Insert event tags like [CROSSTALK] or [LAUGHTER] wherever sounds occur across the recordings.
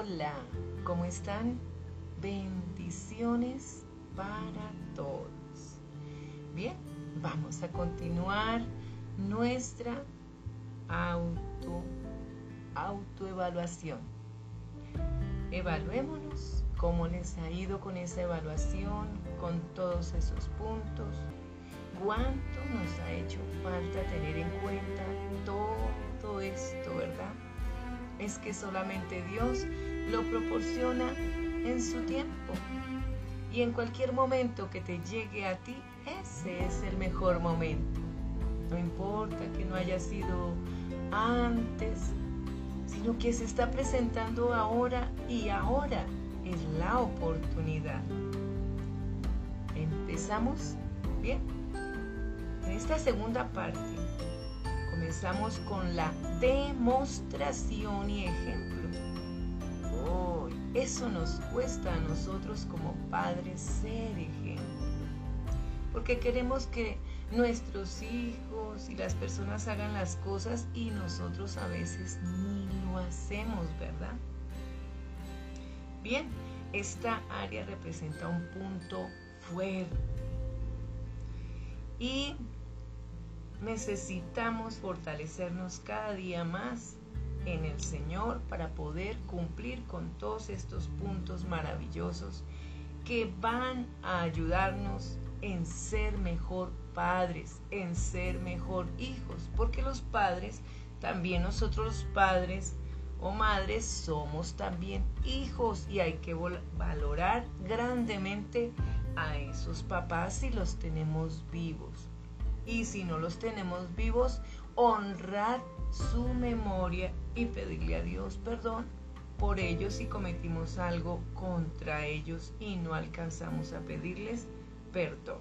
Hola, ¿cómo están? Bendiciones para todos. Bien, vamos a continuar nuestra auto autoevaluación. Evaluémonos cómo les ha ido con esa evaluación, con todos esos puntos, cuánto nos ha hecho falta tener en cuenta todo esto, ¿verdad? es que solamente Dios lo proporciona en su tiempo. Y en cualquier momento que te llegue a ti, ese es el mejor momento. No importa que no haya sido antes, sino que se está presentando ahora y ahora es la oportunidad. Empezamos bien. En esta segunda parte Comenzamos con la demostración y ejemplo. Eso nos cuesta a nosotros como padres ser ejemplo. Porque queremos que nuestros hijos y las personas hagan las cosas y nosotros a veces ni lo hacemos, ¿verdad? Bien, esta área representa un punto fuerte. Y necesitamos fortalecernos cada día más en el Señor para poder cumplir con todos estos puntos maravillosos que van a ayudarnos en ser mejor padres, en ser mejor hijos, porque los padres, también nosotros los padres o madres somos también hijos y hay que valorar grandemente a esos papás si los tenemos vivos. Y si no los tenemos vivos, honrar su memoria y pedirle a Dios perdón por ellos si cometimos algo contra ellos y no alcanzamos a pedirles perdón.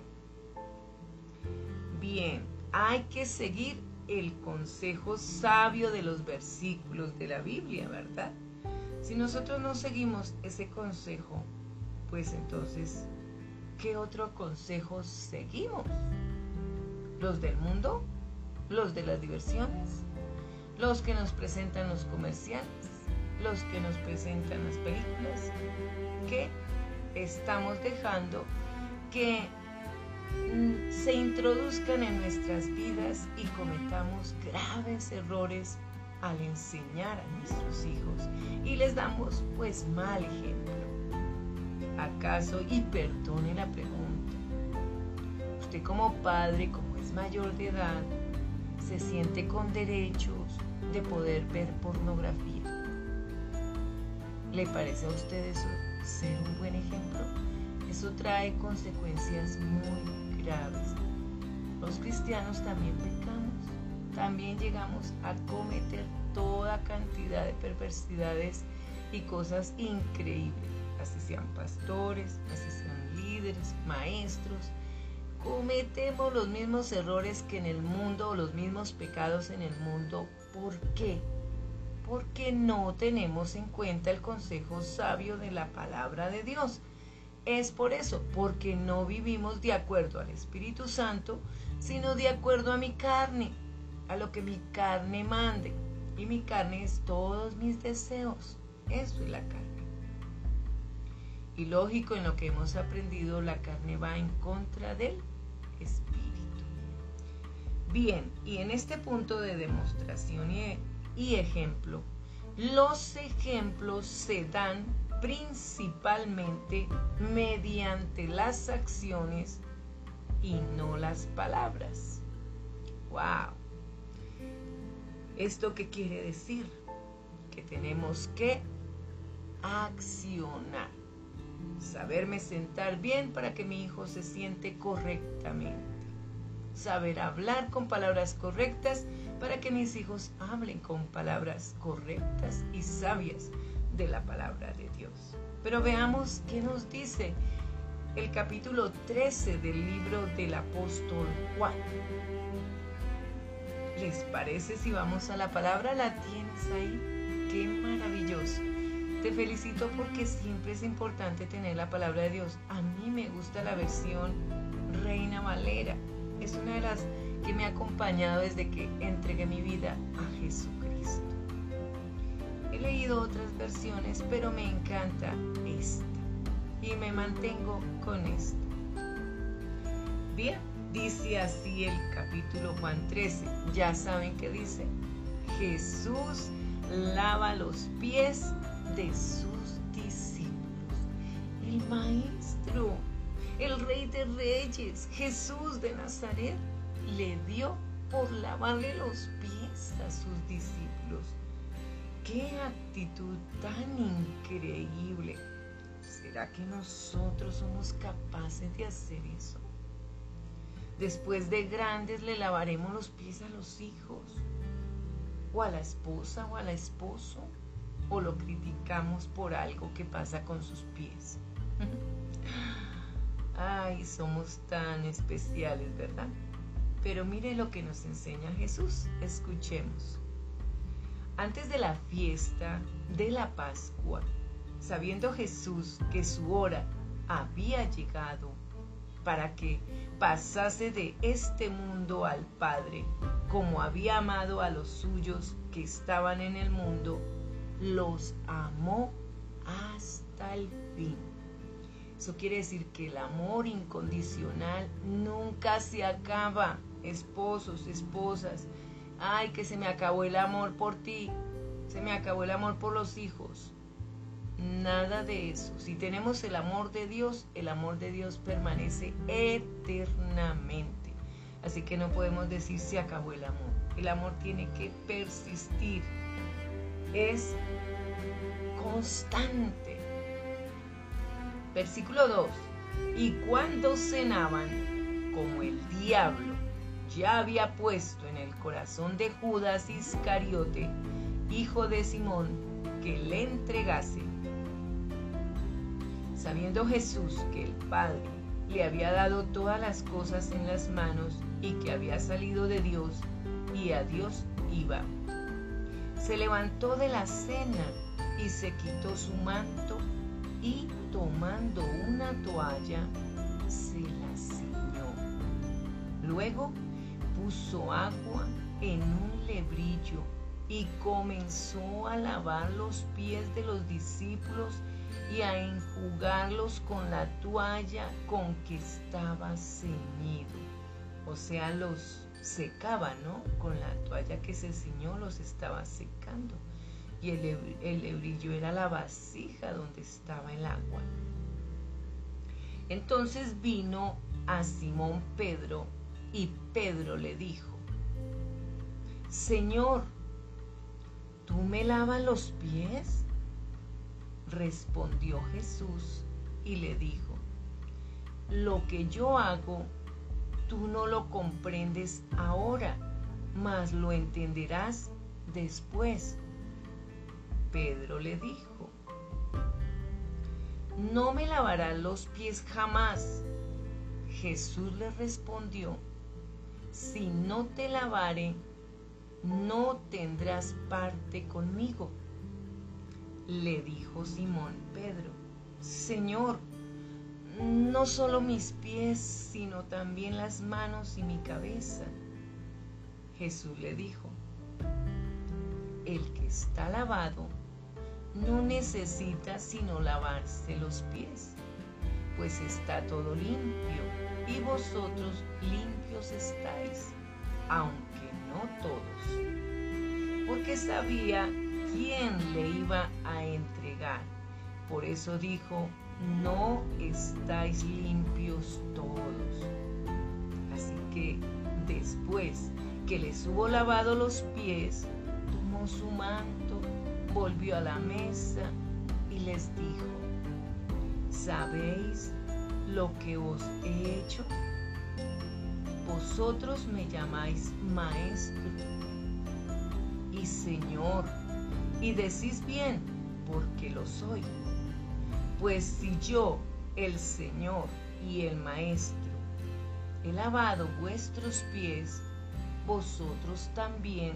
Bien, hay que seguir el consejo sabio de los versículos de la Biblia, ¿verdad? Si nosotros no seguimos ese consejo, pues entonces, ¿qué otro consejo seguimos? los del mundo, los de las diversiones, los que nos presentan los comerciales, los que nos presentan las películas, que estamos dejando que mm, se introduzcan en nuestras vidas y cometamos graves errores al enseñar a nuestros hijos. Y les damos pues mal ejemplo. ¿Acaso, y perdone la pregunta, usted como padre, como mayor de edad se siente con derechos de poder ver pornografía. ¿Le parece a usted eso ser un buen ejemplo? Eso trae consecuencias muy graves. Los cristianos también pecamos, también llegamos a cometer toda cantidad de perversidades y cosas increíbles, así sean pastores, así sean líderes, maestros, cometemos los mismos errores que en el mundo o los mismos pecados en el mundo. ¿Por qué? Porque no tenemos en cuenta el consejo sabio de la palabra de Dios. Es por eso, porque no vivimos de acuerdo al Espíritu Santo, sino de acuerdo a mi carne, a lo que mi carne mande. Y mi carne es todos mis deseos. Eso es la carne. Y lógico, en lo que hemos aprendido, la carne va en contra del espíritu. Bien, y en este punto de demostración y, ejemplo, los ejemplos se dan principalmente mediante las acciones y no las palabras. ¡Wow! ¿Esto qué quiere decir? Que tenemos que accionar saberme sentar bien para que mi hijo se siente correctamente, saber hablar con palabras correctas para que mis hijos hablen con palabras correctas y sabias de la palabra de Dios. Pero veamos qué nos dice el capítulo 13 del libro del apóstol Juan. ¿Les parece si vamos a la palabra? ¿La tienes ahí? Qué maravilloso. Te felicito porque siempre es importante tener la palabra de Dios. A mí me gusta la versión Reina Valera. Es una de las que me ha acompañado desde que entregué mi vida a Jesucristo. El leído otras versiones, pero me encanta esta y me mantengo con esta. Bien, dice así el capítulo Juan 13. Ya saben qué dice. Jesús lava los pies de sus discípulos. El maestro, el rey de reyes, Jesús de Nazaret, le dio por lavarle los pies a sus discípulos. ¡Qué actitud tan increíble! ¿Será que nosotros somos capaces de hacer eso? Después de grandes le lavaremos los pies a los hijos, o a la esposa o al esposo, o lo criticamos por algo que pasa con sus pies. [LAUGHS] Ay, somos tan especiales, ¿verdad? Pero mire lo que nos enseña Jesús. Escuchemos. Antes de la fiesta de la Pascua, sabiendo Jesús que su hora había llegado para que pasase de este mundo al Padre, como había amado a los suyos que estaban en el mundo, los amó hasta el fin. Eso quiere decir que el amor incondicional nunca se acaba. Esposos, esposas, ay, que se me acabó el amor por ti, se me acabó el amor por los hijos. Nada de eso. Si tenemos el amor de Dios, el amor de Dios permanece eternamente. Así que no podemos decir se acabó el amor. El amor tiene que persistir. Es constante. Versículo 2. Y cuando cenaban, como el diablo ya había puesto en el corazón de Judas Iscariote, hijo de Simón, que le entregase, sabiendo Jesús que el Padre le había dado todas las cosas en las manos y que había salido de Dios y a Dios iba. Se levantó de la cena y se quitó su manto y tomando una toalla se la ciñó. Luego puso agua en un lebrillo y comenzó a lavar los pies de los discípulos y a enjugarlos con la toalla con que estaba ceñido. O sea, los secaba, ¿no? Con la toalla que se ciñó los estaba secando. Y el, el lebrillo era la vasija donde estaba el agua. Entonces vino a Simón Pedro y Pedro le dijo, Señor, ¿tú me lavas los pies? Respondió Jesús y le dijo, lo que yo hago, tú no lo comprendes ahora, mas lo entenderás después. Pedro le dijo, no me lavarás los pies jamás. Jesús le respondió, si no te lavare, no tendrás parte conmigo le dijo Simón Pedro, Señor, no solo mis pies, sino también las manos y mi cabeza. Jesús le dijo, el que está lavado no necesita sino lavarse los pies, pues está todo limpio y vosotros limpios estáis, aunque no todos. Porque sabía quién le iba a entregar. Por eso dijo, no estáis limpios todos. Así que después que les hubo lavado los pies, tomó su manto, volvió a la mesa y les dijo, ¿sabéis lo que os he hecho? Vosotros me llamáis maestro y Señor y decís bien, porque lo soy. Pues si yo, el Señor y el Maestro, he lavado vuestros pies, vosotros también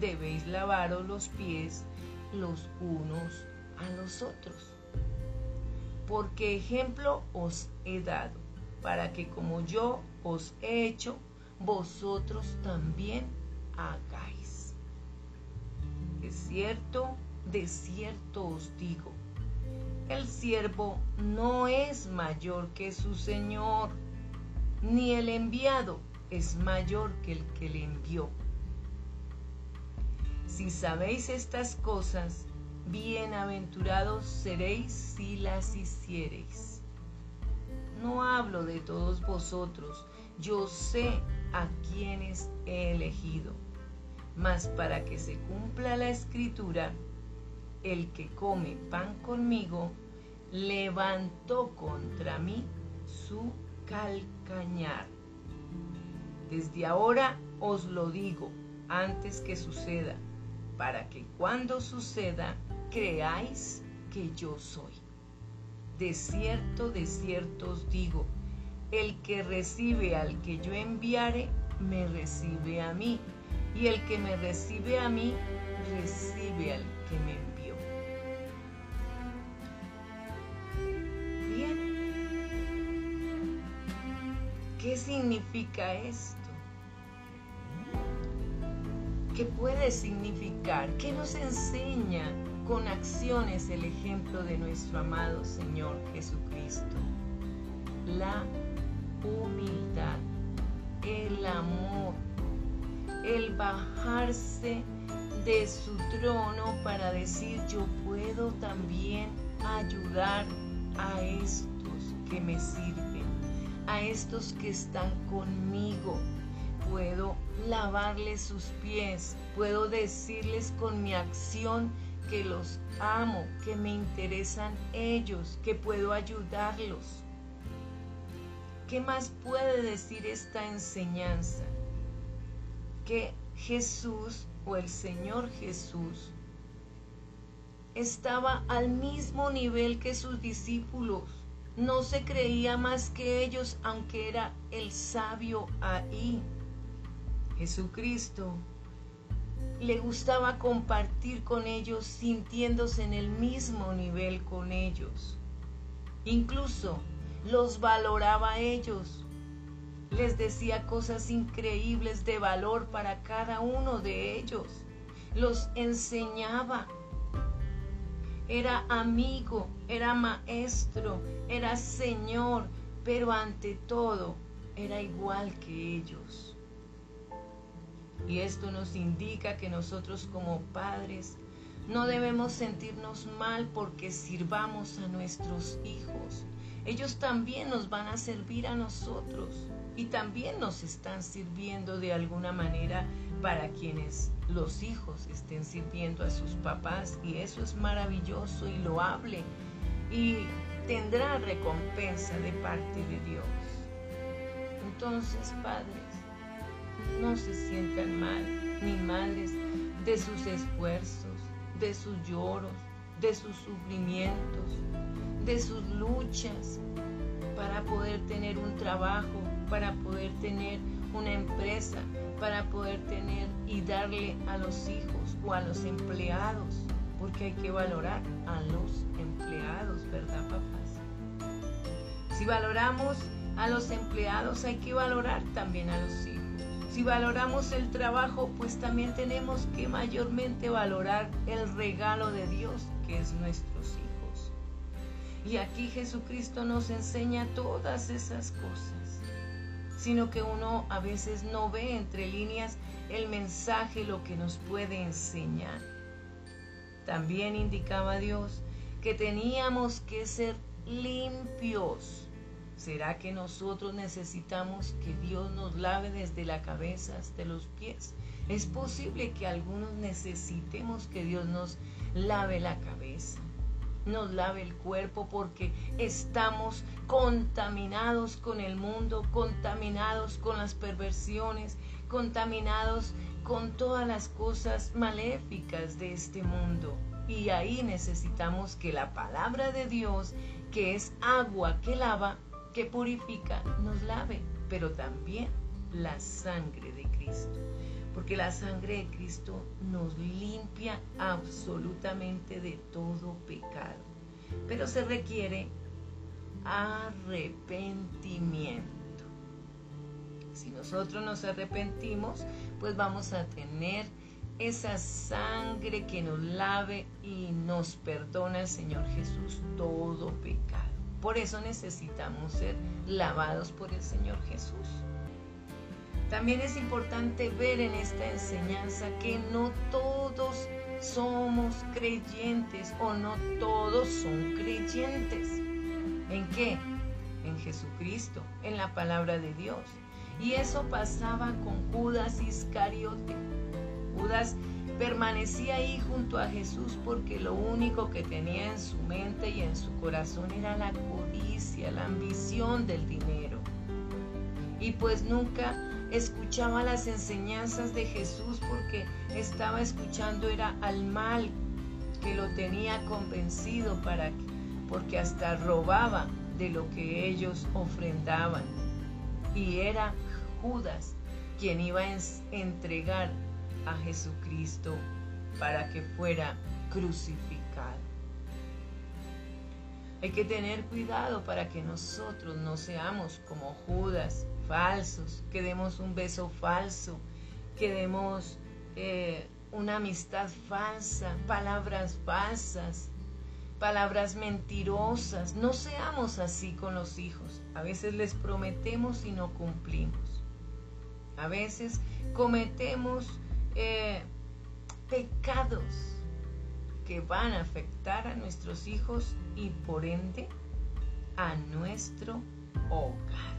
debéis lavaros los pies los unos a los otros. Porque ejemplo os he dado, para que como yo os he hecho, vosotros también hagáis. Es cierto de cierto os digo, el siervo no es mayor que su Señor, ni el enviado es mayor que el que le envió. Si sabéis estas cosas, bienaventurados seréis si las hiciereis. No hablo de todos vosotros, yo sé a quienes he elegido, mas para que se cumpla la escritura, el que come pan conmigo, levantó contra mí su calcañar. Desde ahora os lo digo antes que suceda, para que cuando suceda creáis que yo soy. De cierto, de cierto os digo, el que recibe al que yo enviare, me recibe a mí, y el que me recibe a mí, recibe al que me envió. ¿Qué significa esto? ¿Qué puede significar? ¿Qué nos enseña con acciones el ejemplo de nuestro amado Señor Jesucristo? La humildad, el amor, el bajarse de su trono para decir yo puedo también ayudar a estos que me sirven, a estos que están conmigo, puedo lavarles sus pies, puedo decirles con mi acción que los amo, que me interesan ellos, que puedo ayudarlos. ¿Qué más puede decir esta enseñanza? Que Jesús o el Señor Jesús estaba al mismo nivel que sus discípulos. No se creía más que ellos, aunque era el sabio ahí. Jesucristo le gustaba compartir con ellos sintiéndose en el mismo nivel con ellos. Incluso los valoraba a ellos. Les decía cosas increíbles de valor para cada uno de ellos. Los enseñaba. Era amigo, era maestro, era señor, pero ante todo era igual que ellos. Y esto nos indica que nosotros como padres no debemos sentirnos mal porque sirvamos a nuestros hijos. Ellos también nos van a servir a nosotros y también nos están sirviendo de alguna manera para quienes los hijos estén sirviendo a sus papás y eso es maravilloso y loable y tendrá recompensa de parte de Dios. Entonces, padres, no se sientan mal ni males de sus esfuerzos, de sus lloros, de sus sufrimientos, de sus luchas para poder tener un trabajo, para poder tener una empresa, para poder tener y darle a los hijos o a los empleados, porque hay que valorar a los empleados, ¿verdad, papás? Si valoramos a los empleados, hay que valorar también a los hijos. Si valoramos el trabajo, pues también tenemos que mayormente valorar el regalo de Dios, que es nuestros hijos. Y aquí Jesucristo nos enseña todas esas cosas, sino que uno a veces no ve entre líneas el mensaje, lo que nos puede enseñar. También indicaba Dios que teníamos que ser limpios ¿Será que nosotros necesitamos que Dios nos lave desde la cabeza hasta los pies? Es posible que algunos necesitemos que Dios nos lave la cabeza, nos lave el cuerpo porque estamos contaminados con el mundo, contaminados con las perversiones, contaminados con todas las cosas maléficas de este mundo. Y ahí necesitamos que la palabra de Dios, que es agua que lava, que purifica, nos lave, pero también la sangre de Cristo. Porque la sangre de Cristo nos limpia absolutamente de todo pecado. Pero se requiere arrepentimiento. Si nosotros nos arrepentimos, pues vamos a tener esa sangre que nos lave y nos perdona el Señor Jesús todo pecado. Por eso necesitamos ser lavados por el Señor Jesús. También es importante ver en esta enseñanza que no todos somos creyentes o no todos son creyentes. ¿En qué? En Jesucristo, en la palabra de Dios. Y eso pasaba con Judas Iscariote. Judas permanecía ahí junto a Jesús porque lo único que tenía en su mente y en su corazón era la codicia, la ambición del dinero. Y pues nunca escuchaba las enseñanzas de Jesús porque estaba escuchando era al mal que lo tenía convencido para porque hasta robaba de lo que ellos ofrendaban. Y era Judas quien iba a entregar a Jesucristo para que fuera crucificado. Hay que tener cuidado para que nosotros no seamos como Judas, falsos, que demos un beso falso, que demos eh, una amistad falsa, palabras falsas, palabras mentirosas. No seamos así con los hijos. A veces les prometemos y no cumplimos. A veces cometemos eh, pecados que van a afectar a nuestros hijos y por ende a nuestro hogar.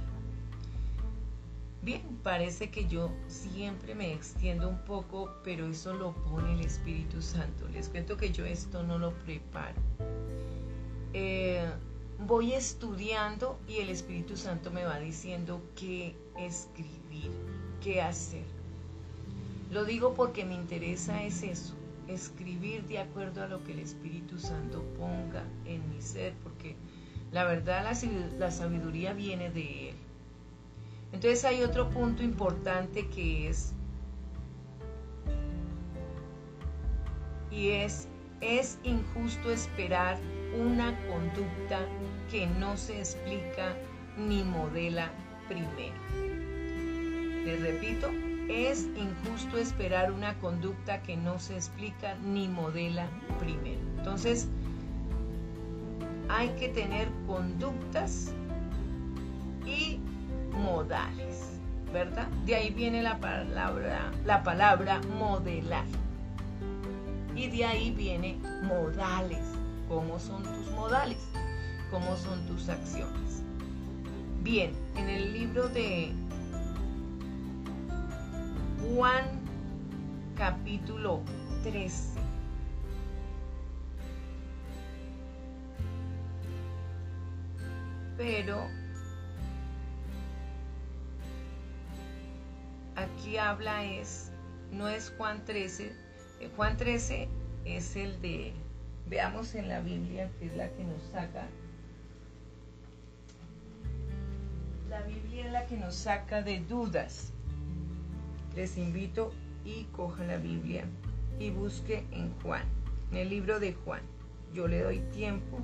Bien, parece que yo siempre me extiendo un poco, pero eso lo pone el Espíritu Santo. Les cuento que yo esto no lo preparo. Eh, voy estudiando y el Espíritu Santo me va diciendo qué escribir, qué hacer. Lo digo porque me interesa es eso, escribir de acuerdo a lo que el Espíritu Santo ponga en mi ser, porque la verdad la sabiduría viene de Él. Entonces hay otro punto importante que es, y es, es injusto esperar una conducta que no se explica ni modela primero. Les repito, es injusto esperar una conducta que no se explica ni modela primero. Entonces, hay que tener conductas y modales, ¿verdad? De ahí viene la palabra, la palabra modelar. Y de ahí viene modales. ¿Cómo son tus modales? ¿Cómo son tus acciones? Bien, en el libro de Juan capítulo 13. Pero aquí habla es, no es Juan 13, eh, Juan 13 es el de, veamos en la Biblia, que es la que nos saca, la Biblia es la que nos saca de dudas. Les invito y coja la Biblia y busque en Juan, en el libro de Juan. Yo le doy tiempo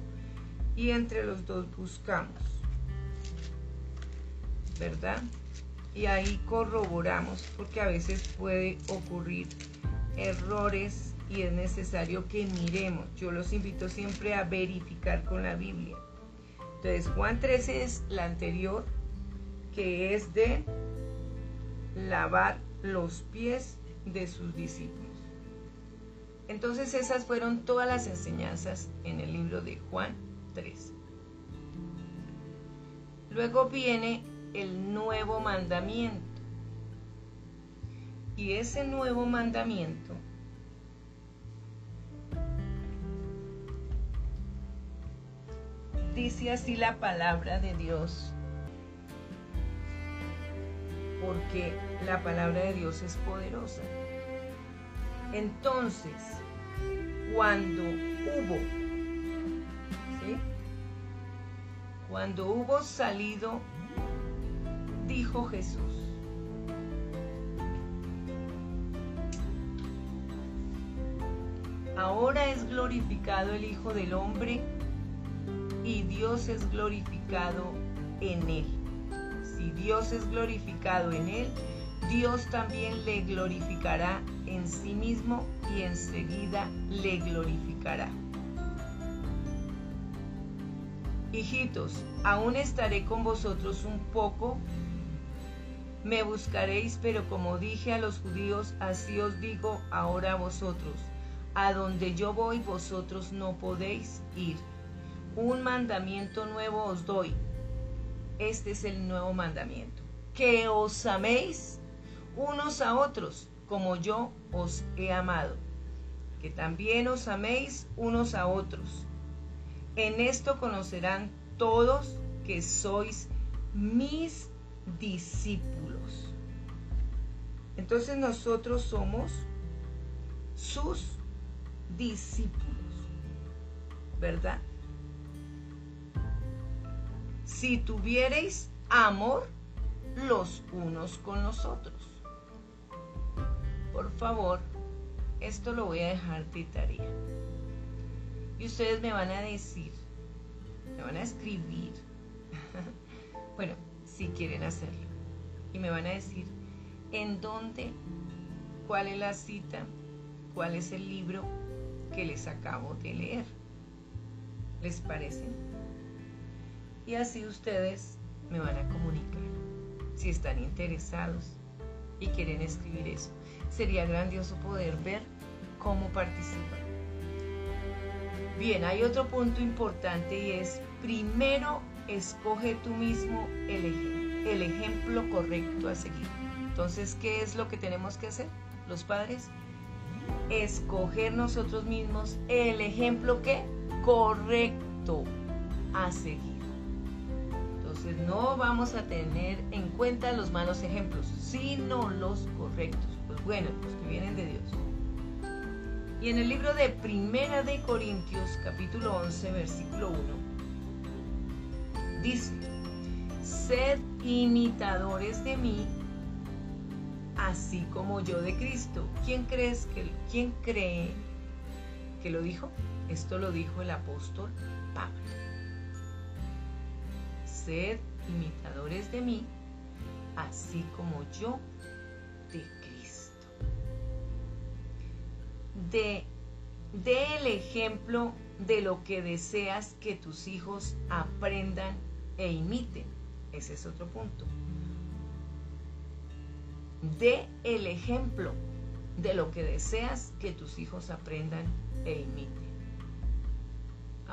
y entre los dos buscamos. ¿Verdad? y ahí corroboramos porque a veces puede ocurrir errores y es necesario que miremos. Yo los invito siempre a verificar con la Biblia. Entonces Juan 13 es la anterior que es de lavar los pies de sus discípulos. Entonces esas fueron todas las enseñanzas en el libro de Juan 13. Luego viene el nuevo mandamiento. Y ese nuevo mandamiento dice así la palabra de Dios, porque la palabra de Dios es poderosa. Entonces, cuando hubo, cuando hubo salido dijo Jesús. Ahora es glorificado el Hijo del Hombre y Dios es glorificado en él. Dios es glorificado en él, Dios también le glorificará en sí mismo y enseguida le glorificará. Hijitos, aún estaré con vosotros un poco. Me buscaréis, pero como dije a los judíos, así os digo ahora a vosotros. A donde yo voy, vosotros no podéis ir. Un mandamiento nuevo os doy. Este es el nuevo mandamiento. Que os améis unos a otros, como yo os he amado. Que también os améis unos a otros. En esto conocerán todos que sois mis discípulos. Entonces nosotros somos sus discípulos, ¿verdad? Si tuviereis amor los unos con los otros. Por favor, esto lo voy a dejar de tarea. Y ustedes me van a decir, me van a escribir, [LAUGHS] bueno, si quieren hacerlo. Y me van a decir en dónde, cuál es la cita, cuál es el libro que les acabo de leer. ¿Les parece? Y así ustedes me van a comunicar si están interesados y quieren escribir eso. Sería grandioso poder ver cómo participan. Bien, hay otro punto importante y es, primero escoge tú mismo el, ejemplo correcto a seguir. Entonces, ¿qué es lo que tenemos que hacer los padres? Escoger nosotros mismos el ejemplo que correcto a seguir. Entonces no vamos a tener en cuenta los malos ejemplos, sino los correctos, pues bueno, los que vienen de Dios. Y en el libro de Primera de Corintios, capítulo 11, versículo 1, dice, sed imitadores de mí, así como yo de Cristo. ¿Quién crees que quién cree que lo dijo? Esto lo dijo el apóstol Pablo. Sed imitadores de mí, así como yo de de, el ejemplo de lo que deseas que tus hijos aprendan e imiten. Ese es otro punto. De el ejemplo de lo que deseas que tus hijos aprendan e imiten.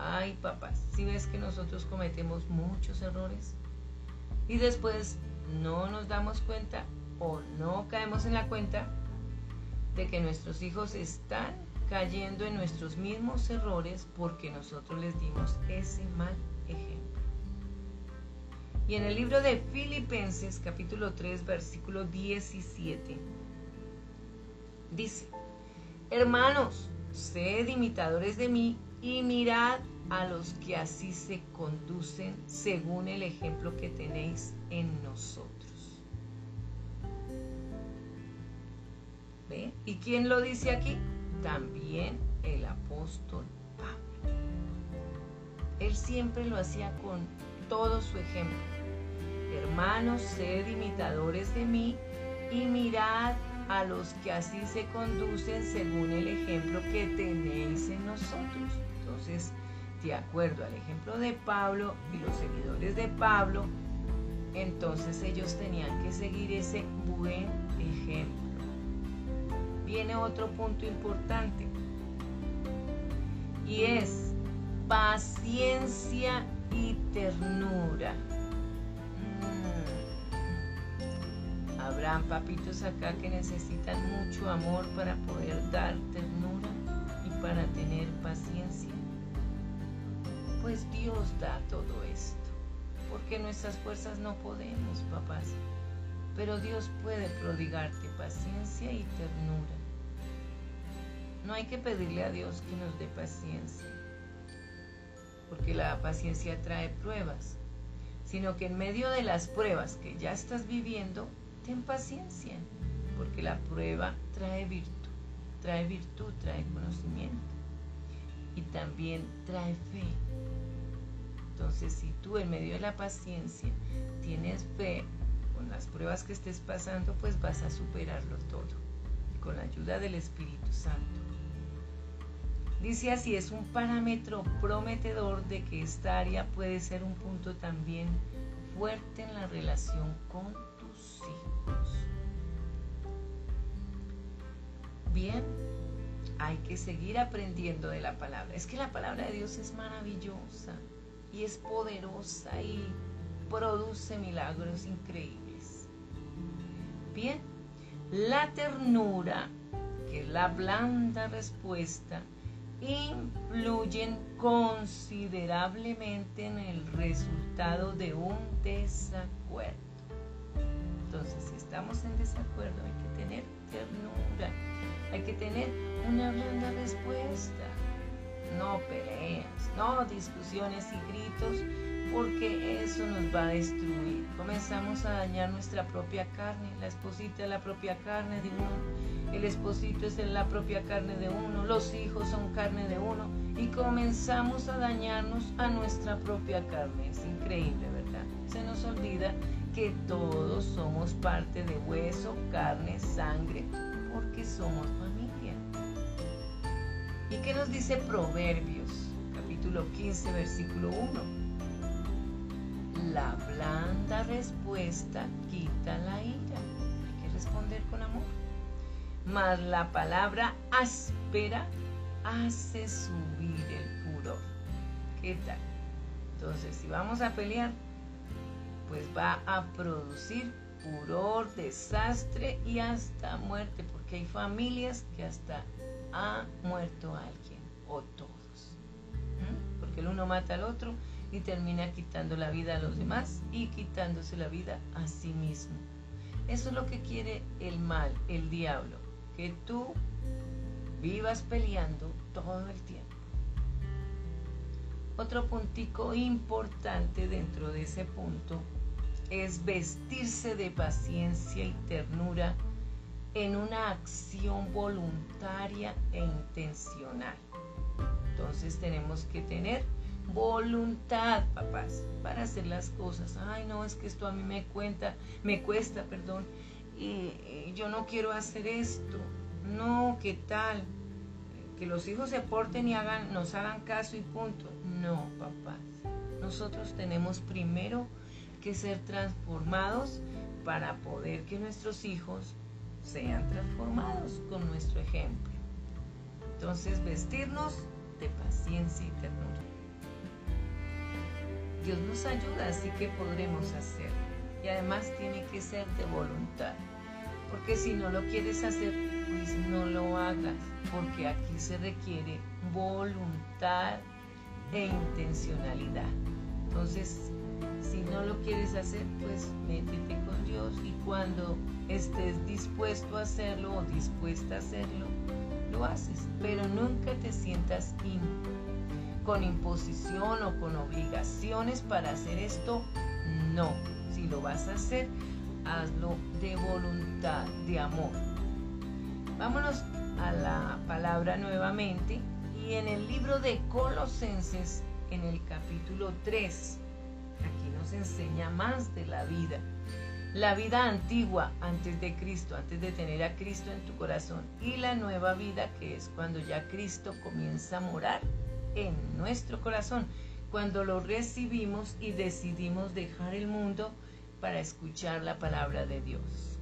Ay, papás, si ves que nosotros cometemos muchos errores y después no nos damos cuenta o no caemos en la cuenta de que nuestros hijos están cayendo en nuestros mismos errores porque nosotros les dimos ese mal ejemplo. Y en el libro de Filipenses capítulo 3 versículo 17 dice, hermanos, sed imitadores de mí y mirad a los que así se conducen según el ejemplo que tenéis en nosotros. ¿Y quién lo dice aquí? También el apóstol Pablo. Él siempre lo hacía con todo su ejemplo. Hermanos, sed imitadores de mí y mirad a los que así se conducen según el ejemplo que tenéis en nosotros. Entonces, de acuerdo al ejemplo de Pablo y los seguidores de Pablo, entonces ellos tenían que seguir ese buen ejemplo viene otro punto importante y es paciencia y ternura. Mm. Habrán papitos acá que necesitan mucho amor para poder dar ternura y para tener paciencia. Pues Dios da todo esto, porque nuestras fuerzas no podemos, papás. Pero Dios puede prodigarte paciencia y ternura. No hay que pedirle a Dios que nos dé paciencia, porque la paciencia trae pruebas, sino que en medio de las pruebas que ya estás viviendo, ten paciencia, porque la prueba trae virtud, trae virtud, trae conocimiento y también trae fe. Entonces, si tú en medio de la paciencia tienes fe, con las pruebas que estés pasando, pues vas a superarlo todo, con la ayuda del Espíritu Santo. Dice así, es un parámetro prometedor de que esta área puede ser un punto también fuerte en la relación con. Bien, hay que seguir aprendiendo de la palabra. Es que la palabra de Dios es maravillosa y es poderosa y produce milagros increíbles. Bien, la ternura, que es la blanda respuesta, influyen considerablemente en el resultado de un desacuerdo. Entonces, si estamos en desacuerdo, hay que tener ternura, hay que tener una blanda respuesta, no peleas, no discusiones y gritos, porque eso nos va a destruir. Comenzamos a dañar nuestra propia carne, la esposita es la propia carne de uno, el esposito es la propia carne de uno, los hijos son carne de uno y comenzamos a dañarnos a nuestra propia carne. Es increíble, ¿verdad? Se nos olvida que todos somos parte de hueso, carne, sangre, porque somos familia. ¿Y qué nos dice Proverbios, capítulo 15, versículo 1? La blanda respuesta quita la ira. Hay que responder con amor. Mas la palabra áspera hace subir el furor. ¿Qué tal? Entonces, si vamos a pelear, pues va a producir furor, desastre y hasta muerte, porque hay familias que hasta ha muerto alguien o todos. Porque el uno mata al otro y termina quitando la vida a los demás y quitándose la vida a sí mismo. Eso es lo que quiere el mal, el diablo, que tú vivas peleando todo el tiempo. Otro puntico importante dentro de ese punto es vestirse de paciencia y ternura en una acción voluntaria e intencional. Entonces tenemos que tener voluntad, papás, para hacer las cosas. Ay, no, es que esto a mí me cuenta, me cuesta, perdón, y, yo no quiero hacer esto. No, ¿qué tal? Que los hijos se porten y hagan, nos hagan caso y punto. No, papás. Nosotros tenemos primero que ser transformados para poder que nuestros hijos sean transformados con nuestro ejemplo. Entonces, vestirnos de paciencia y ternura. Dios nos ayuda, así que podremos hacerlo. Y además tiene que ser de voluntad. Porque si no lo quieres hacer, pues no lo hagas. Porque aquí se requiere voluntad e intencionalidad. Entonces, si no lo quieres hacer, pues métete con Dios y cuando estés dispuesto a hacerlo o dispuesta a hacerlo, lo haces. Pero nunca te sientas con imposición o con obligaciones para hacer esto, no. Si lo vas a hacer, hazlo de voluntad, de amor. Vámonos a la palabra nuevamente y en el libro de Colosenses, en el capítulo 3, aquí enseña más de la vida. La vida antigua antes de Cristo, antes de tener a Cristo en tu corazón, y la nueva vida que es cuando ya Cristo comienza a morar en nuestro corazón cuando lo recibimos y decidimos dejar el mundo para escuchar la palabra de Dios.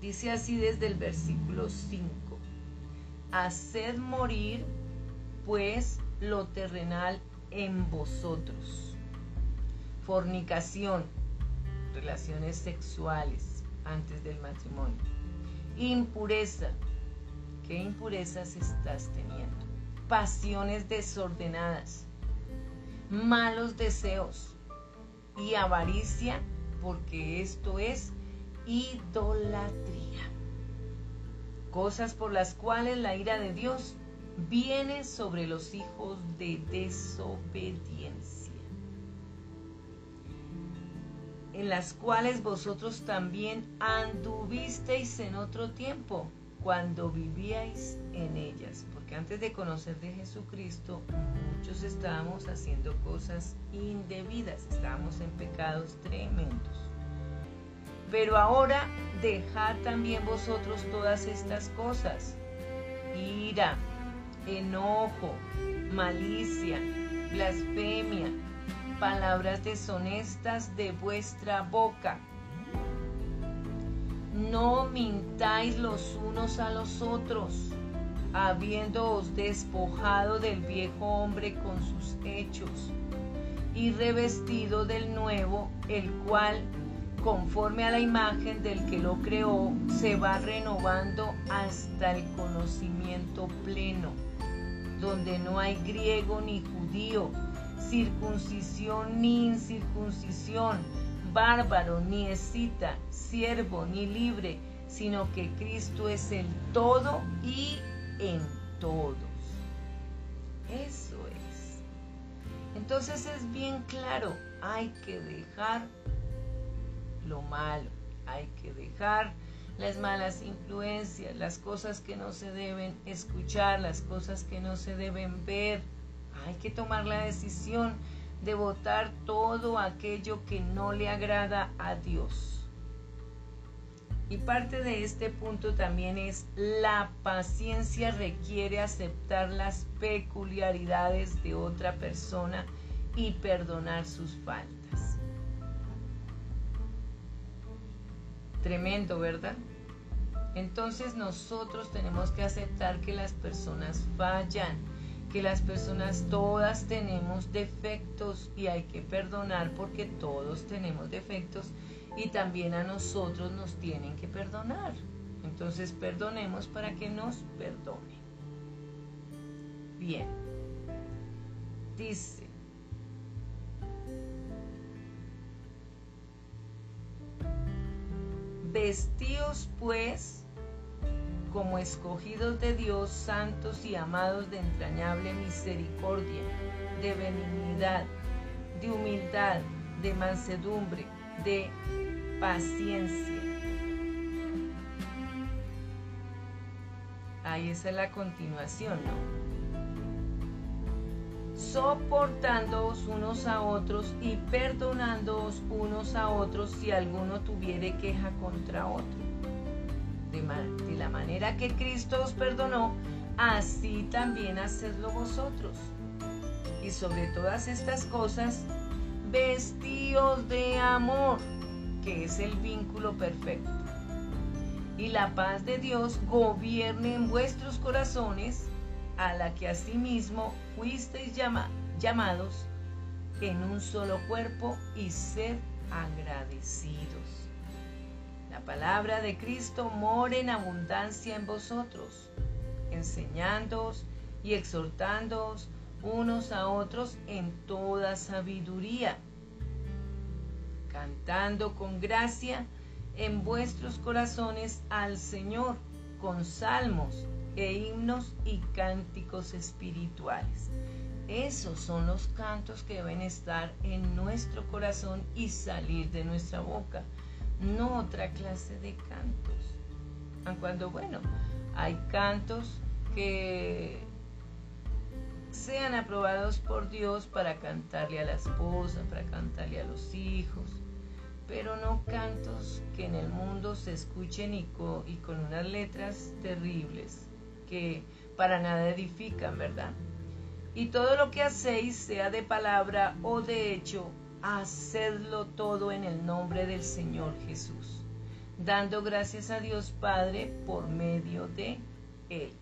Dice así desde el versículo 5, haced morir pues lo terrenal en vosotros. Fornicación, relaciones sexuales antes del matrimonio. Impureza, ¿qué impurezas estás teniendo? pasiones desordenadas, malos deseos y avaricia, porque esto es idolatría. Cosas por las cuales la ira de Dios viene sobre los hijos de desobediencia, en las cuales vosotros también anduvisteis en otro tiempo, cuando vivíais en ellas antes de conocer de Jesucristo, muchos estábamos haciendo cosas indebidas, estábamos en pecados tremendos. Pero ahora dejad también vosotros todas estas cosas. Ira, enojo, malicia, blasfemia, palabras deshonestas de vuestra boca. No mintáis los unos a los otros, habiéndoos despojado del viejo hombre con sus hechos y revestido del nuevo, el cual, conforme a la imagen del que lo creó, se va renovando hasta el conocimiento pleno, donde no hay griego ni judío, circuncisión ni incircuncisión, bárbaro ni escita, siervo ni libre, sino que Cristo es el todo y en todos. Eso es. Entonces es bien claro, hay que dejar lo malo, hay que dejar las malas influencias, las cosas que no se deben escuchar, las cosas que no se deben ver. Hay que tomar la decisión de votar todo aquello que no le agrada a Dios. Y parte de este punto también es la paciencia requiere aceptar las peculiaridades de otra persona y perdonar sus faltas. Tremendo, ¿verdad? Entonces nosotros tenemos que aceptar que las personas fallan, que las personas todas tenemos defectos y hay que perdonar porque todos tenemos defectos y también a nosotros nos tienen que perdonar. Entonces perdonemos para que nos perdone. Bien. Dice, vestíos pues como escogidos de Dios, santos y amados de entrañable misericordia, de benignidad, de humildad, de mansedumbre, de paciencia. Ahí es la continuación, ¿no? Soportándoos unos a otros y perdonándoos unos a otros si alguno tuviere queja contra otro. De, la manera que Cristo os perdonó, así también hacedlo vosotros. Y sobre todas estas cosas, vestíos de amor, que es el vínculo perfecto. Y la paz de Dios gobierne en vuestros corazones, a la que asimismo fuisteis llamados en un solo cuerpo y ser agradecidos. La palabra de Cristo mora en abundancia en vosotros, enseñándoos y exhortándoos unos a otros en toda sabiduría, cantando con gracia en vuestros corazones al Señor con salmos e himnos y cánticos espirituales. Esos son los cantos que deben estar en nuestro corazón y salir de nuestra boca, no otra clase de cantos. Cuando, bueno, hay cantos que sean aprobados por Dios para cantarle a la esposa, para cantarle a los hijos, pero no cantos que en el mundo se escuchen y y con unas letras terribles que para nada edifican, ¿verdad? Y todo lo que hacéis, sea de palabra o de hecho, hacedlo todo en el nombre del Señor Jesús, dando gracias a Dios Padre por medio de Él.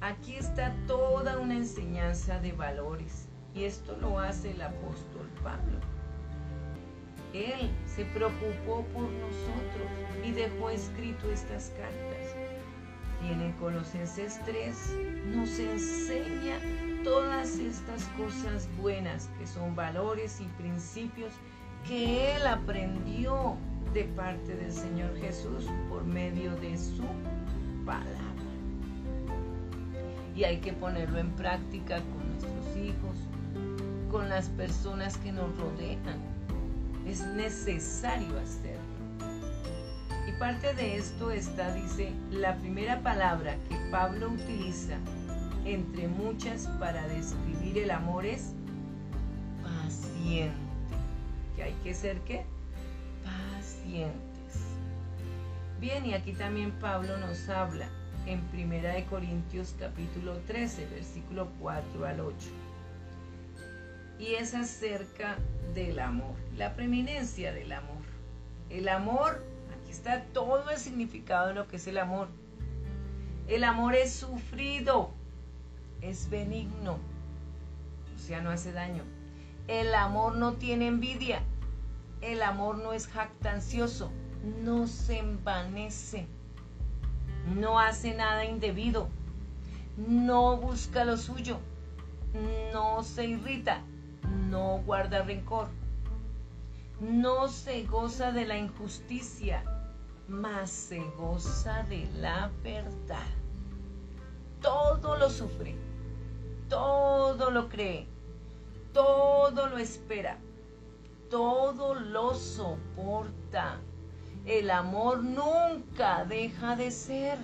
Aquí está toda una enseñanza de valores y esto lo hace el apóstol Pablo. Él se preocupó por nosotros y dejó escrito estas cartas. Y en el Colosenses 3 nos enseña todas estas cosas buenas que son valores y principios que Él aprendió de parte del Señor Jesús por medio de su palabra y hay que ponerlo en práctica con nuestros hijos, con las personas que nos rodean. Es necesario hacerlo. Y parte de esto está, dice, la primera palabra que Pablo utiliza entre muchas para describir el amor es paciente. ¿Que hay que ser qué? Pacientes. Bien, y aquí también Pablo nos habla en Primera de Corintios capítulo 13, versículo 4 al 8. Y es acerca del amor, la preeminencia del amor. El amor, aquí está todo el significado de lo que es el amor. El amor es sufrido, es benigno, o sea, no hace daño. El amor no tiene envidia, el amor no es jactancioso, no se envanece, no hace nada indebido, no busca lo suyo, no se irrita, no guarda rencor, no se goza de la injusticia, mas se goza de la verdad todo lo sufre, todo lo cree, todo lo espera, todo lo soporta. El amor nunca deja de ser,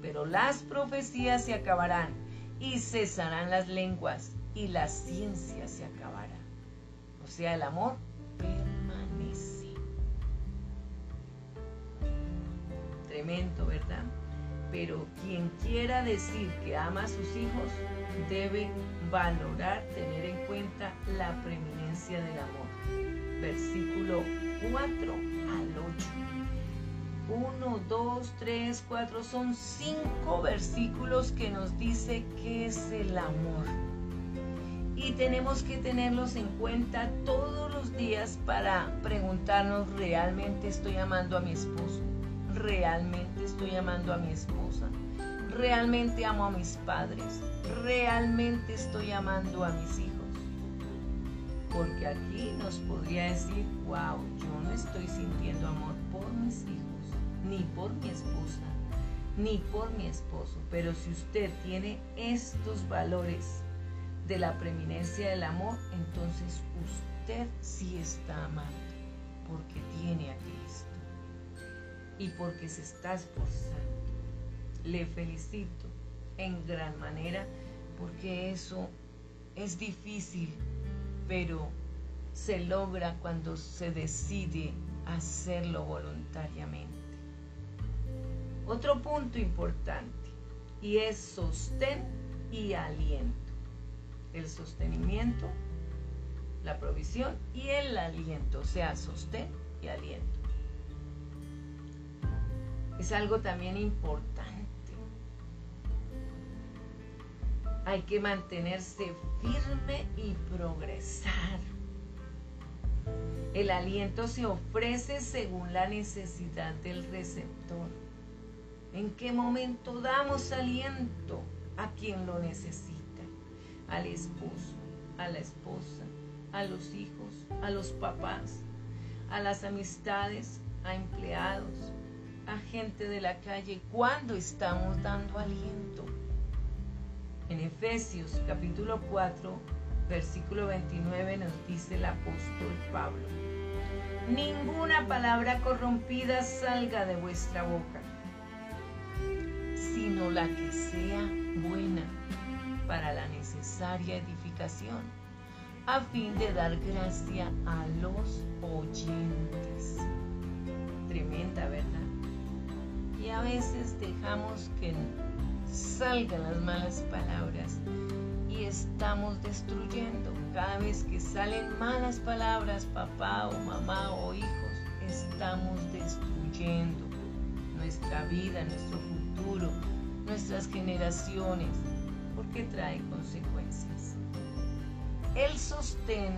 pero las profecías se acabarán y cesarán las lenguas y la ciencia se acabará. O sea, el amor permanece. Tremendo, ¿verdad? Pero quien quiera decir que ama a sus hijos debe valorar, tener en cuenta la preeminencia del amor. Versículo 4 al 8. 1, 2, 3, 4, son cinco versículos que nos dice qué es el amor. Y tenemos que tenerlos en cuenta todos los días para preguntarnos, ¿realmente estoy amando a mi esposo? Realmente estoy amando a mi esposa, realmente amo a mis padres, realmente estoy amando a mis hijos. Porque aquí nos podría decir, wow, yo no estoy sintiendo amor por mis hijos, ni por mi esposa, ni por mi esposo. Pero si usted tiene estos valores de la preeminencia del amor, entonces usted sí está amando, porque tiene a Cristo y porque se está esforzando. Le felicito en gran manera porque eso es difícil, pero se logra cuando se decide hacerlo voluntariamente. Otro punto importante y es sostén y aliento. El sostenimiento, la provisión y el aliento, o sea, sostén y aliento es algo también importante. Hay que mantenerse firme y progresar. El aliento se ofrece según la necesidad del receptor. ¿En qué momento damos aliento a quien lo necesita? Al esposo, a la esposa, a los hijos, a los papás, a las amistades, a empleados, a gente de la calle cuando estamos dando aliento. En Efesios capítulo 4, versículo 29 nos dice el apóstol Pablo, ninguna palabra corrompida salga de vuestra boca, sino la que sea buena para la necesaria edificación, a fin de dar gracia a los oyentes. Tremenda, ¿verdad? Y a veces dejamos que salgan las malas palabras y estamos destruyendo. Cada vez que salen malas palabras, papá o mamá o hijos, estamos destruyendo nuestra vida, nuestro futuro, nuestras generaciones, porque trae consecuencias. El sostén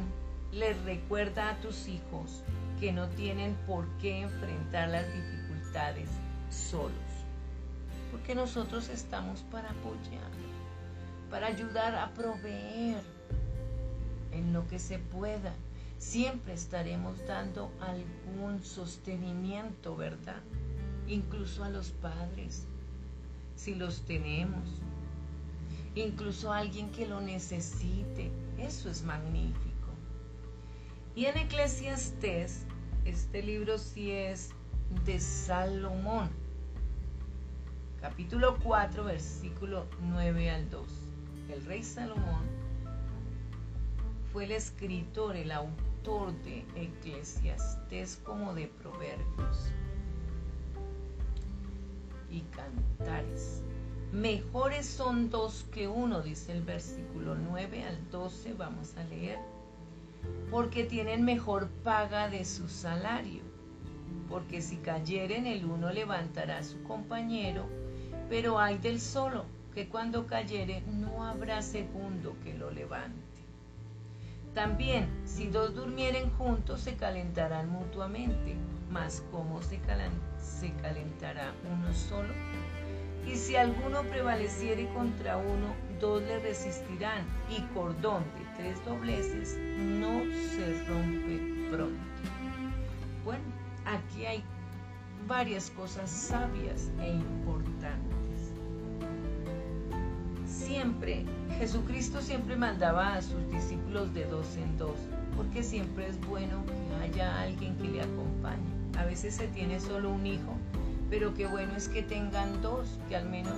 les recuerda a tus hijos que no tienen por qué enfrentar las dificultades solos. Porque nosotros estamos para apoyar, para ayudar a proveer en lo que se pueda. Siempre estaremos dando algún sostenimiento, ¿verdad? Incluso a los padres, si los tenemos. Incluso a alguien que lo necesite. Eso es magnífico. Y en Eclesiastés, este libro sí es de Salomón. Capítulo 4, versículo 9 al 2. El rey Salomón fue el escritor, el autor de Eclesiastés como de Proverbios. y cantares. Mejores son dos que uno, dice el versículo 9 al 12, vamos a leer, porque tienen mejor paga de su salario, porque si cayeren el uno levantará a su compañero, pero hay del solo, que cuando cayere no habrá segundo que lo levante. También, si dos durmieren juntos, se calentarán mutuamente, mas ¿cómo se, se calentará uno solo? Y si alguno prevaleciere contra uno, dos le resistirán, y cordón de tres dobleces no se rompe pronto. Bueno, aquí hay varias cosas sabias e importantes. Siempre, Jesucristo siempre mandaba a sus discípulos de dos en dos, porque siempre es bueno que haya alguien que le acompañe. A veces se tiene solo un hijo pero qué bueno es que tengan dos, que al menos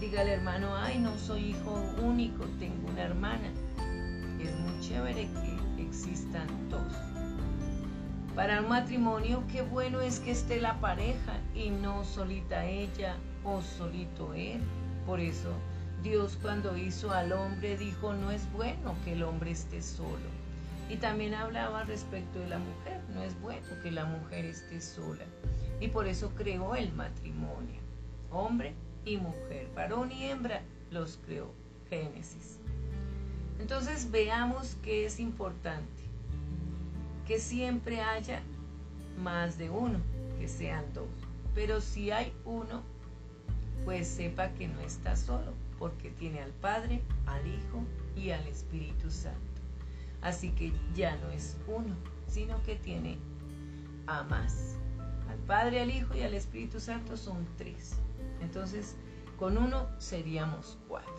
diga el hermano, ay, no soy hijo único, tengo una hermana. Es muy chévere que existan dos. Para un matrimonio, qué bueno es que esté la pareja y no solita ella o solito él. Por eso Dios cuando hizo al hombre dijo, no es bueno que el hombre esté solo. Y también hablaba respecto de la mujer, no es bueno que la mujer esté sola y por eso creó el matrimonio. Hombre y mujer, varón y hembra, los creó Génesis. Entonces veamos que es importante que siempre haya más de uno, que sean dos. Pero si hay uno, pues sepa que no está solo, tiene al Padre, al Hijo y al Espíritu Santo. Así que ya no es uno, sino que tiene a más. Padre, al Hijo y al Espíritu Santo son tres. Entonces, con uno seríamos cuatro.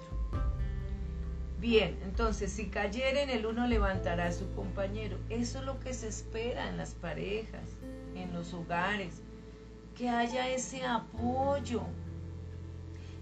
Bien, entonces, si cayera en el uno, levantará a su compañero. Eso es lo que se espera en las parejas, en los hogares. Que haya ese apoyo,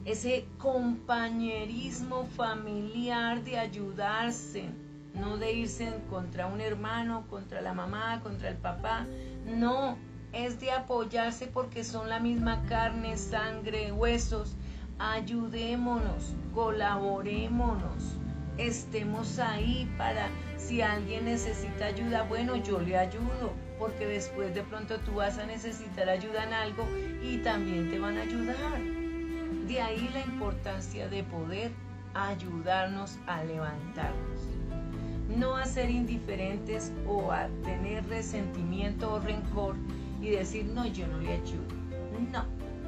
ese compañerismo familiar de ayudarse, no de irse contra un hermano, contra la mamá, contra el papá. No, es de apoyarse porque son la misma carne, sangre, huesos. Ayudémonos, colaborémonos, estemos ahí para si alguien necesita ayuda, bueno, yo le ayudo, porque después de pronto tú vas a necesitar ayuda en algo y también te van a ayudar. De ahí la importancia de poder ayudarnos a levantarnos. No a ser indiferentes o a tener resentimiento o rencor, y decir, no, yo no le ayudo. No,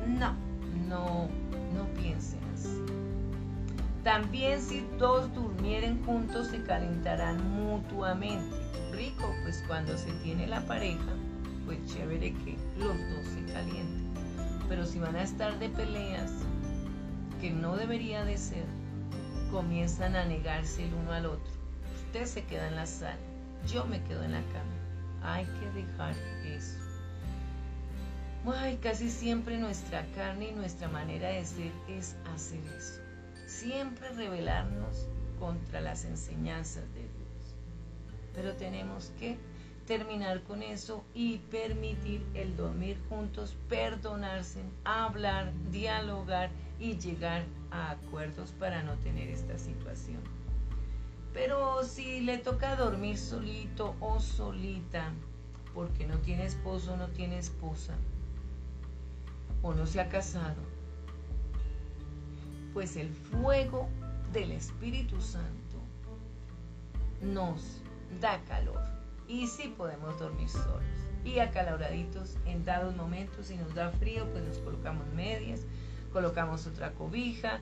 no, no, no piensen así. También si dos durmieren juntos se calentarán mutuamente. Rico, pues cuando se tiene la pareja, pues chévere que los dos se calienten. Pero si van a estar de peleas, que no debería de ser, comienzan a negarse el uno al otro. Usted se queda en la sala, yo me quedo en la cama. Hay que dejar eso. Ay, casi siempre nuestra carne y nuestra manera de ser es hacer eso. Siempre rebelarnos contra las enseñanzas de Dios. Pero tenemos que terminar con eso y permitir el dormir juntos, perdonarse, hablar, dialogar y llegar a acuerdos para no tener esta situación. Pero si le toca dormir solito o solita, porque no tiene esposo o no tiene esposa, o no se ha casado, pues el fuego del Espíritu Santo nos da calor. Y sí podemos dormir solos. Y acaloraditos en dados momentos. Si nos da frío pues nos colocamos medias colocamos otra cobija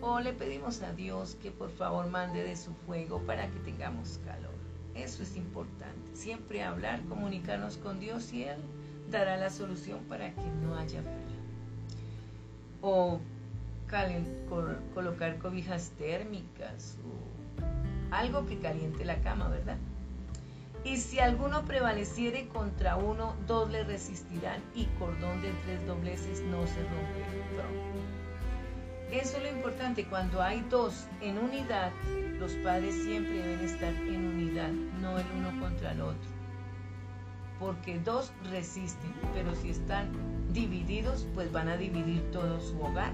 o le pedimos a Dios que por favor mande de su fuego para que tengamos calor eso es importante siempre hablar comunicarnos con Dios y Él dará la solución para que no haya frío o colocar cobijas térmicas o algo que caliente la cama, ¿verdad? Y si alguno prevaleciere contra uno, dos le resistirán y cordón de tres dobleces no se romperá. Eso es lo importante, cuando hay dos en unidad, los padres siempre deben estar en unidad, no el uno contra el otro. porque dos resisten, pero si están divididos, pues van a dividir todo su hogar.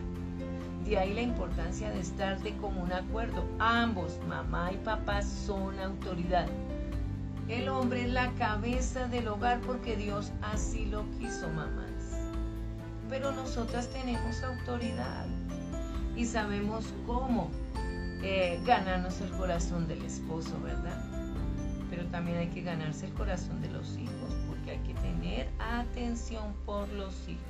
De ahí la importancia de estar de común acuerdo. Ambos, mamá y papá, son autoridad. El hombre es la cabeza del hogar porque Dios así lo quiso, mamás. Pero nosotras tenemos autoridad y sabemos cómo eh, ganarnos el corazón del esposo, ¿verdad? Pero también hay que ganarse el corazón de los hijos porque hay que tener atención por los hijos.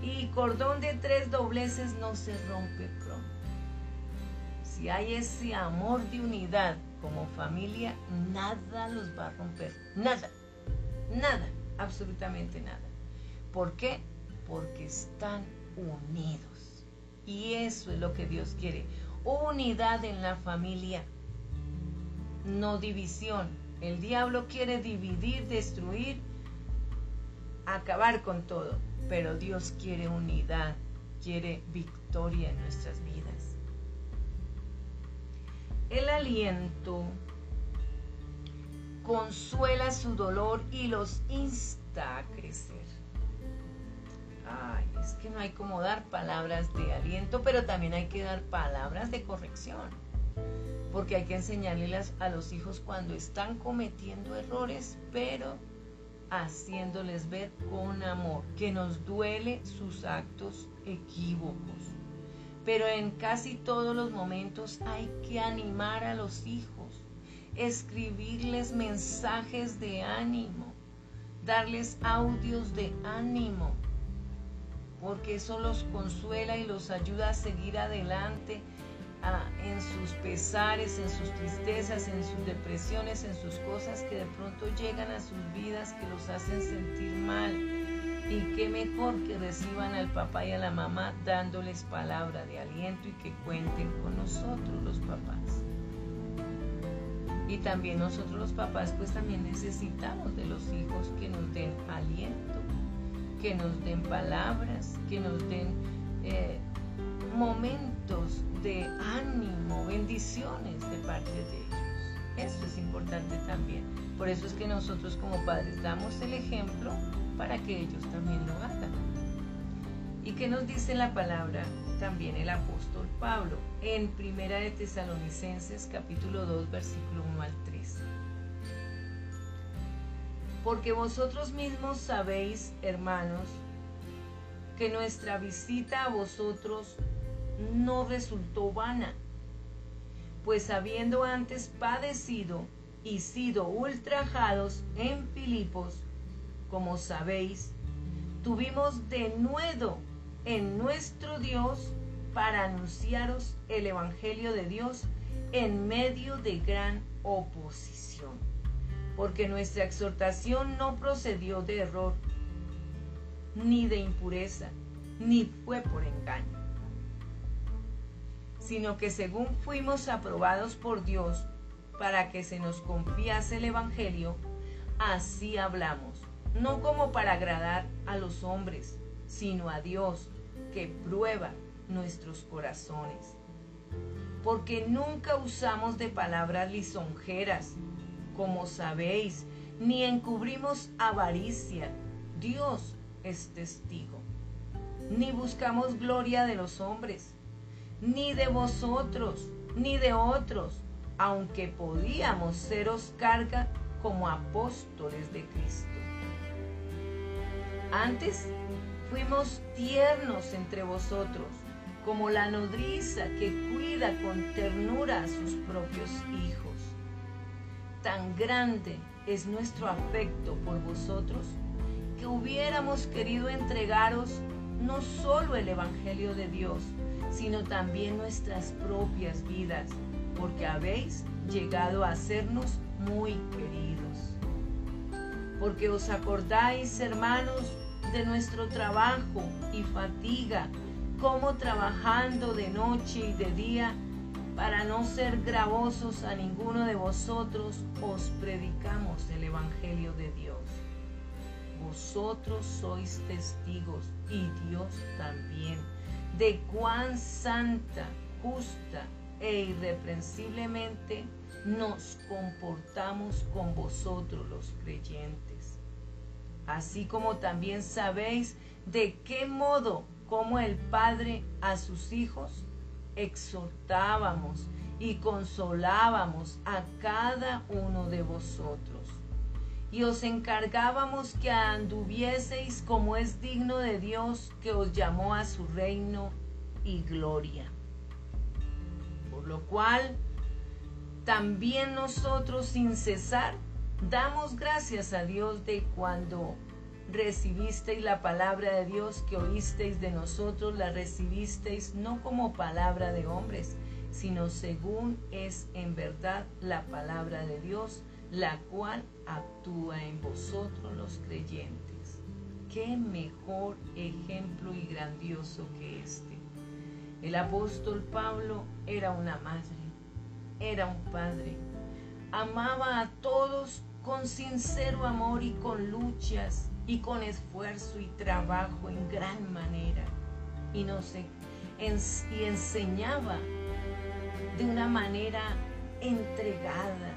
Y cordón de tres dobleces no se rompe pronto. Si hay ese amor de unidad como familia, nada los va a romper. Nada. Nada. Absolutamente nada. ¿Por qué? Porque están unidos. Y eso es lo que Dios quiere. Unidad en la familia. No división. El diablo quiere dividir, destruir, acabar con todo pero Dios quiere unidad, quiere victoria en nuestras vidas. El aliento consuela su dolor y los insta a crecer. Ay, es que no hay como dar palabras de aliento, pero también hay que dar palabras de corrección. Porque hay que enseñarles a los hijos cuando están cometiendo errores, pero haciéndoles ver con amor que nos duele sus actos equívocos. Pero en casi todos los momentos hay que animar a los hijos, escribirles mensajes de ánimo, darles audios de ánimo, porque eso los consuela y los ayuda a seguir adelante en sus pesares, en sus tristezas, en sus depresiones, en sus cosas que de pronto llegan a sus vidas que los hacen sentir mal. Y qué mejor que reciban al papá y a la mamá dándoles palabra de aliento y que cuenten con nosotros los papás. Y también nosotros los papás pues también necesitamos de los hijos que nos den aliento, que nos den palabras, que nos den eh, momentos de ánimo, bendiciones de parte de ellos. Eso es importante también. Por eso es que nosotros como padres damos el ejemplo para que ellos también lo hagan. ¿Y qué nos dice la palabra también el apóstol Pablo en Primera de Tesalonicenses capítulo 2 versículo 1 al 3? Porque vosotros mismos sabéis, hermanos, que nuestra visita a vosotros no resultó vana, pues habiendo antes padecido y sido ultrajados en Filipos, como sabéis, tuvimos de nuevo en nuestro Dios para anunciaros el Evangelio de Dios en medio de gran oposición, porque nuestra exhortación no procedió de error, ni de impureza, ni fue por engaño sino que según fuimos aprobados por Dios para que se nos confiase el Evangelio, así hablamos, no como para agradar a los hombres, sino a Dios, que prueba nuestros corazones. Porque nunca usamos de palabras lisonjeras, como sabéis, ni encubrimos avaricia. Dios es testigo. Ni buscamos gloria de los hombres ni de vosotros, ni de otros, aunque podíamos seros carga como apóstoles de Cristo. Antes fuimos tiernos entre vosotros, como la nodriza que cuida con ternura a sus propios hijos. Tan grande es nuestro afecto por vosotros que hubiéramos querido entregaros no solo el Evangelio de Dios, sino también nuestras propias vidas, porque habéis llegado a sernos muy queridos. Porque os acordáis, hermanos, de nuestro trabajo y fatiga, como trabajando de noche y de día, para no ser gravosos a ninguno de vosotros, os predicamos el Evangelio de Dios. Vosotros sois testigos y Dios también de cuán santa, justa e irreprensiblemente nos comportamos con vosotros los creyentes. Así como también sabéis de qué modo como el Padre a sus hijos exhortábamos y consolábamos a cada uno de vosotros. Y os encargábamos que anduvieseis como es digno de Dios que os llamó a su reino y gloria. Lo cual, también nosotros sin cesar damos gracias a Dios de cuando recibisteis la palabra de Dios que oísteis de nosotros, la recibisteis no como palabra de hombres, sino según es en verdad la palabra de Dios, la cual actúa en vosotros los creyentes. Qué mejor ejemplo y grandioso que este. El apóstol Pablo era una madre, era un padre, amaba a todos con sincero amor y con luchas y con esfuerzo y trabajo en gran manera. Y, nos, y enseñaba de una manera entregada,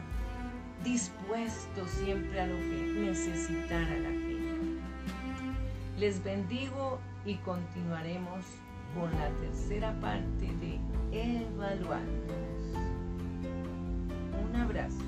dispuesto siempre a lo que necesitara la gente. Les bendigo y continuaremos con la tercera parte de Evaluándonos. Un abrazo.